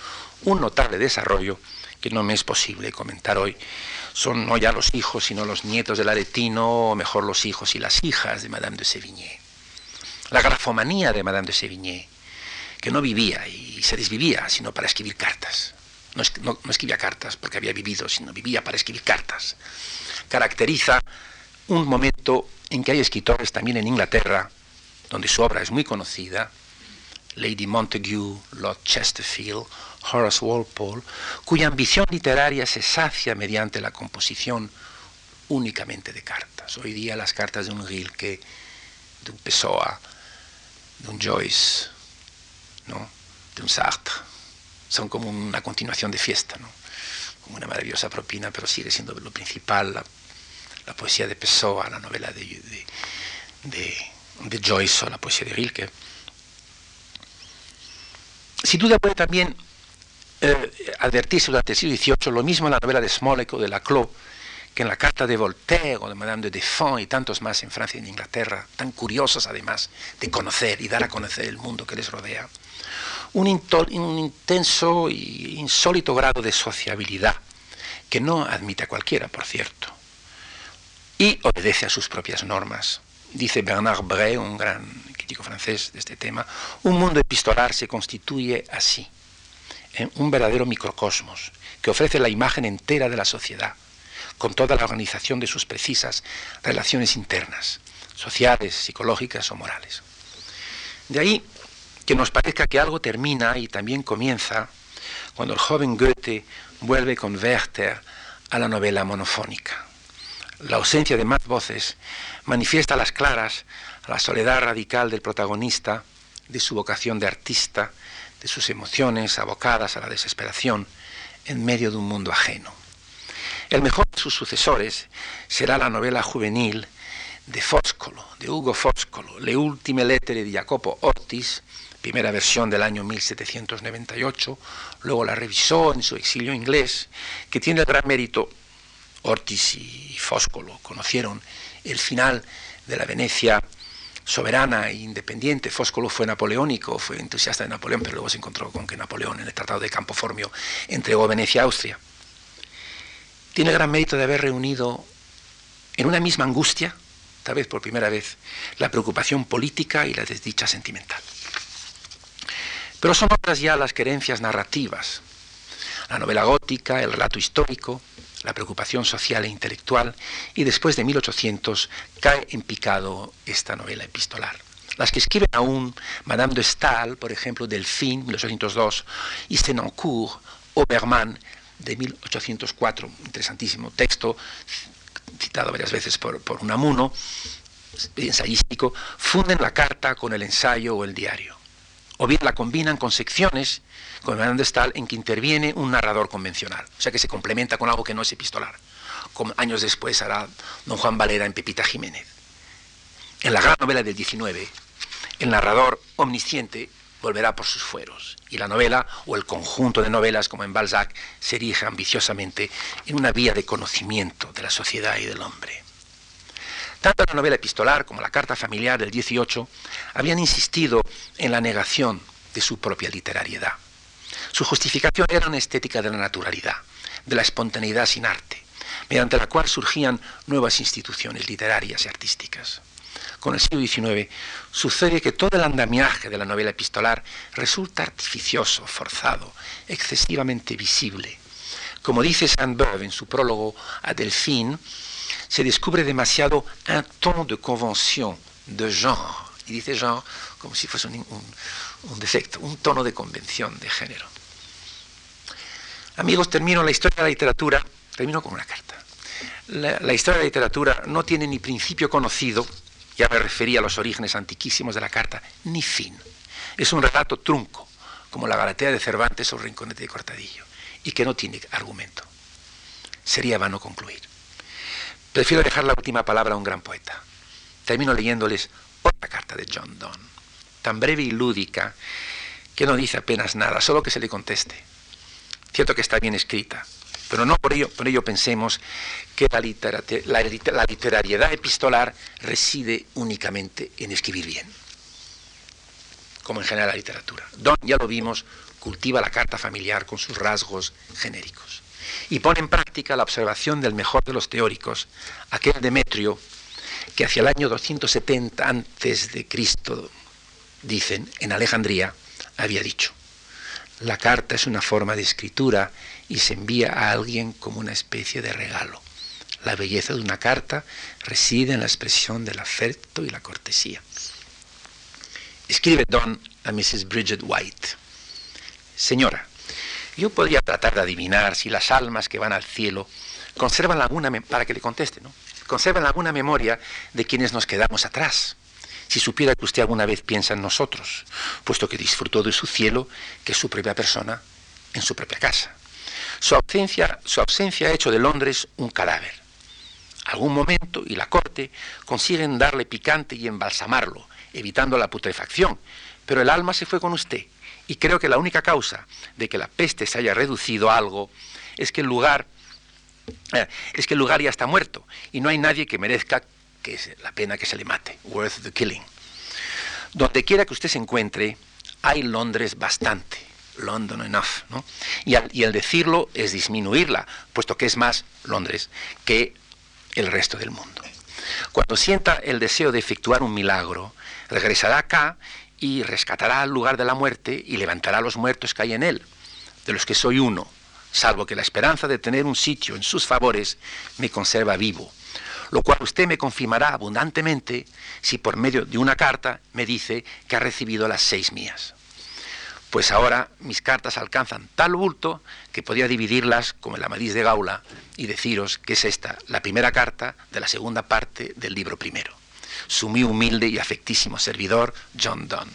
un notable desarrollo que no me es posible comentar hoy. Son no ya los hijos, sino los nietos del aretino, o mejor los hijos y las hijas de Madame de Sévigné. La grafomanía de Madame de Sévigné, que no vivía y se desvivía, sino para escribir cartas. No, no escribía cartas porque había vivido, sino vivía para escribir cartas. Caracteriza un momento en que hay escritores también en Inglaterra, donde su obra es muy conocida, Lady Montague, Lord Chesterfield, Horace Walpole, cuya ambición literaria se sacia mediante la composición únicamente de cartas. Hoy día las cartas de un Rilke, de un Pessoa, de un Joyce, ¿no? de un Sartre, son como una continuación de fiesta, ¿no? como una maravillosa propina, pero sigue siendo lo principal, la poesía de Pessoa, la novela de, de, Joyce o la poesía de Rilke. Sin duda puede también eh, advertirse durante el siglo XVIII lo mismo en la novela de Smollett o de Laclos que en la carta de Voltaire o de Madame de Defont y tantos más en Francia y en Inglaterra, tan curiosos además de conocer y dar a conocer el mundo que les rodea. Un, un intenso e insólito grado de sociabilidad, que no admite a cualquiera, por cierto y obedece a sus propias normas. Dice Bernard Bray, un gran crítico francés de este tema, un mundo epistolar se constituye así, en un verdadero microcosmos, que ofrece la imagen entera de la sociedad, con toda la organización de sus precisas relaciones internas, sociales, psicológicas o morales. De ahí que nos parezca que algo termina y también comienza cuando el joven Goethe vuelve con Werther a la novela monofónica la ausencia de más voces manifiesta a las claras la soledad radical del protagonista, de su vocación de artista, de sus emociones abocadas a la desesperación en medio de un mundo ajeno. El mejor de sus sucesores será la novela juvenil de Foscolo, de Hugo Foscolo, Le ultime lettere di Jacopo Ortiz, primera versión del año 1798, luego la revisó en su exilio inglés, que tiene el gran mérito Ortiz y Fóscolo conocieron el final de la Venecia soberana e independiente. Fóscolo fue napoleónico, fue entusiasta de Napoleón, pero luego se encontró con que Napoleón en el Tratado de Campo Formio entregó Venecia a Austria. Tiene gran mérito de haber reunido en una misma angustia, tal vez por primera vez, la preocupación política y la desdicha sentimental. Pero son otras ya las querencias narrativas, la novela gótica, el relato histórico, la preocupación social e intelectual, y después de 1800 cae en picado esta novela epistolar. Las que escriben aún Madame de Stahl, por ejemplo, Delphine, 1802, y Senancourt, Obermann, de 1804, interesantísimo texto, citado varias veces por, por Unamuno, ensayístico, funden la carta con el ensayo o el diario. O bien la combinan con secciones con Madame de en que interviene un narrador convencional, o sea que se complementa con algo que no es epistolar, como años después hará don Juan Valera en Pepita Jiménez. En la gran novela del 19, el narrador omnisciente volverá por sus fueros, y la novela, o el conjunto de novelas como en Balzac, se erige ambiciosamente en una vía de conocimiento de la sociedad y del hombre. Tanto la novela epistolar como la carta familiar del 18 habían insistido en la negación de su propia literariedad. Su justificación era una estética de la naturalidad, de la espontaneidad sin arte, mediante la cual surgían nuevas instituciones literarias y artísticas. Con el siglo XIX sucede que todo el andamiaje de la novela epistolar resulta artificioso, forzado, excesivamente visible. Como dice Saint-Beuve en su prólogo a Delphine, se descubre demasiado un ton de convención, de genre, y dice genre como si fuese un defecto, un tono de convención de género. Amigos, termino la historia de la literatura, termino con una carta. La, historia de la literatura no tiene ni principio conocido, ya me refería a los orígenes antiquísimos de la carta, ni fin. Es un relato trunco, como la Galatea de Cervantes o Rinconete de Cortadillo, y que no tiene argumento. Sería vano concluir. Prefiero dejar la última palabra a un gran poeta. Termino leyéndoles otra carta de John Donne, tan breve y lúdica que no dice apenas nada, solo que se le conteste. Cierto que está bien escrita, pero no por ello, por ello pensemos que la, la literariedad epistolar reside únicamente en escribir bien, como en general la literatura. Don, ya lo vimos, cultiva la carta familiar con sus rasgos genéricos y pone en práctica la observación del mejor de los teóricos, aquel Demetrio que hacia el año 270 antes de Cristo, dicen, en Alejandría, había dicho: la carta es una forma de escritura y se envía a alguien como una especie de regalo. La belleza de una carta reside en la expresión del afecto y la cortesía. Escribe Don a Mrs. Bridget White. Señora, yo podría tratar de adivinar si las almas que van al cielo conservan alguna, para que le conteste, ¿no? Conservan alguna memoria de quienes nos quedamos atrás si supiera que usted alguna vez piensa en nosotros, puesto que disfrutó de su cielo, que es su propia persona, en su propia casa. Su ausencia, su ausencia ha hecho de Londres un cadáver. Algún momento y la corte consiguen darle picante y embalsamarlo, evitando la putrefacción, pero el alma se fue con usted. Y creo que la única causa de que la peste se haya reducido a algo es que el lugar eh, es que el lugar ya está muerto y no hay nadie que merezca que la pena que se le mate, worth the killing. Donde quiera que usted se encuentre, hay Londres bastante, London enough, ¿no? Y al, y al decirlo es disminuirla, puesto que es más Londres que el resto del mundo. Cuando sienta el deseo de efectuar un milagro, regresará acá y rescatará al lugar de la muerte y levantará a los muertos que hay en él, de los que soy uno, salvo que la esperanza de tener un sitio en sus favores me conserva vivo lo cual usted me confirmará abundantemente si por medio de una carta me dice que ha recibido las seis mías. Pues ahora mis cartas alcanzan tal bulto que podría dividirlas como el Amadís de Gaula y deciros que es esta la primera carta de la segunda parte del libro primero. Su muy humilde y afectísimo servidor, John Donne.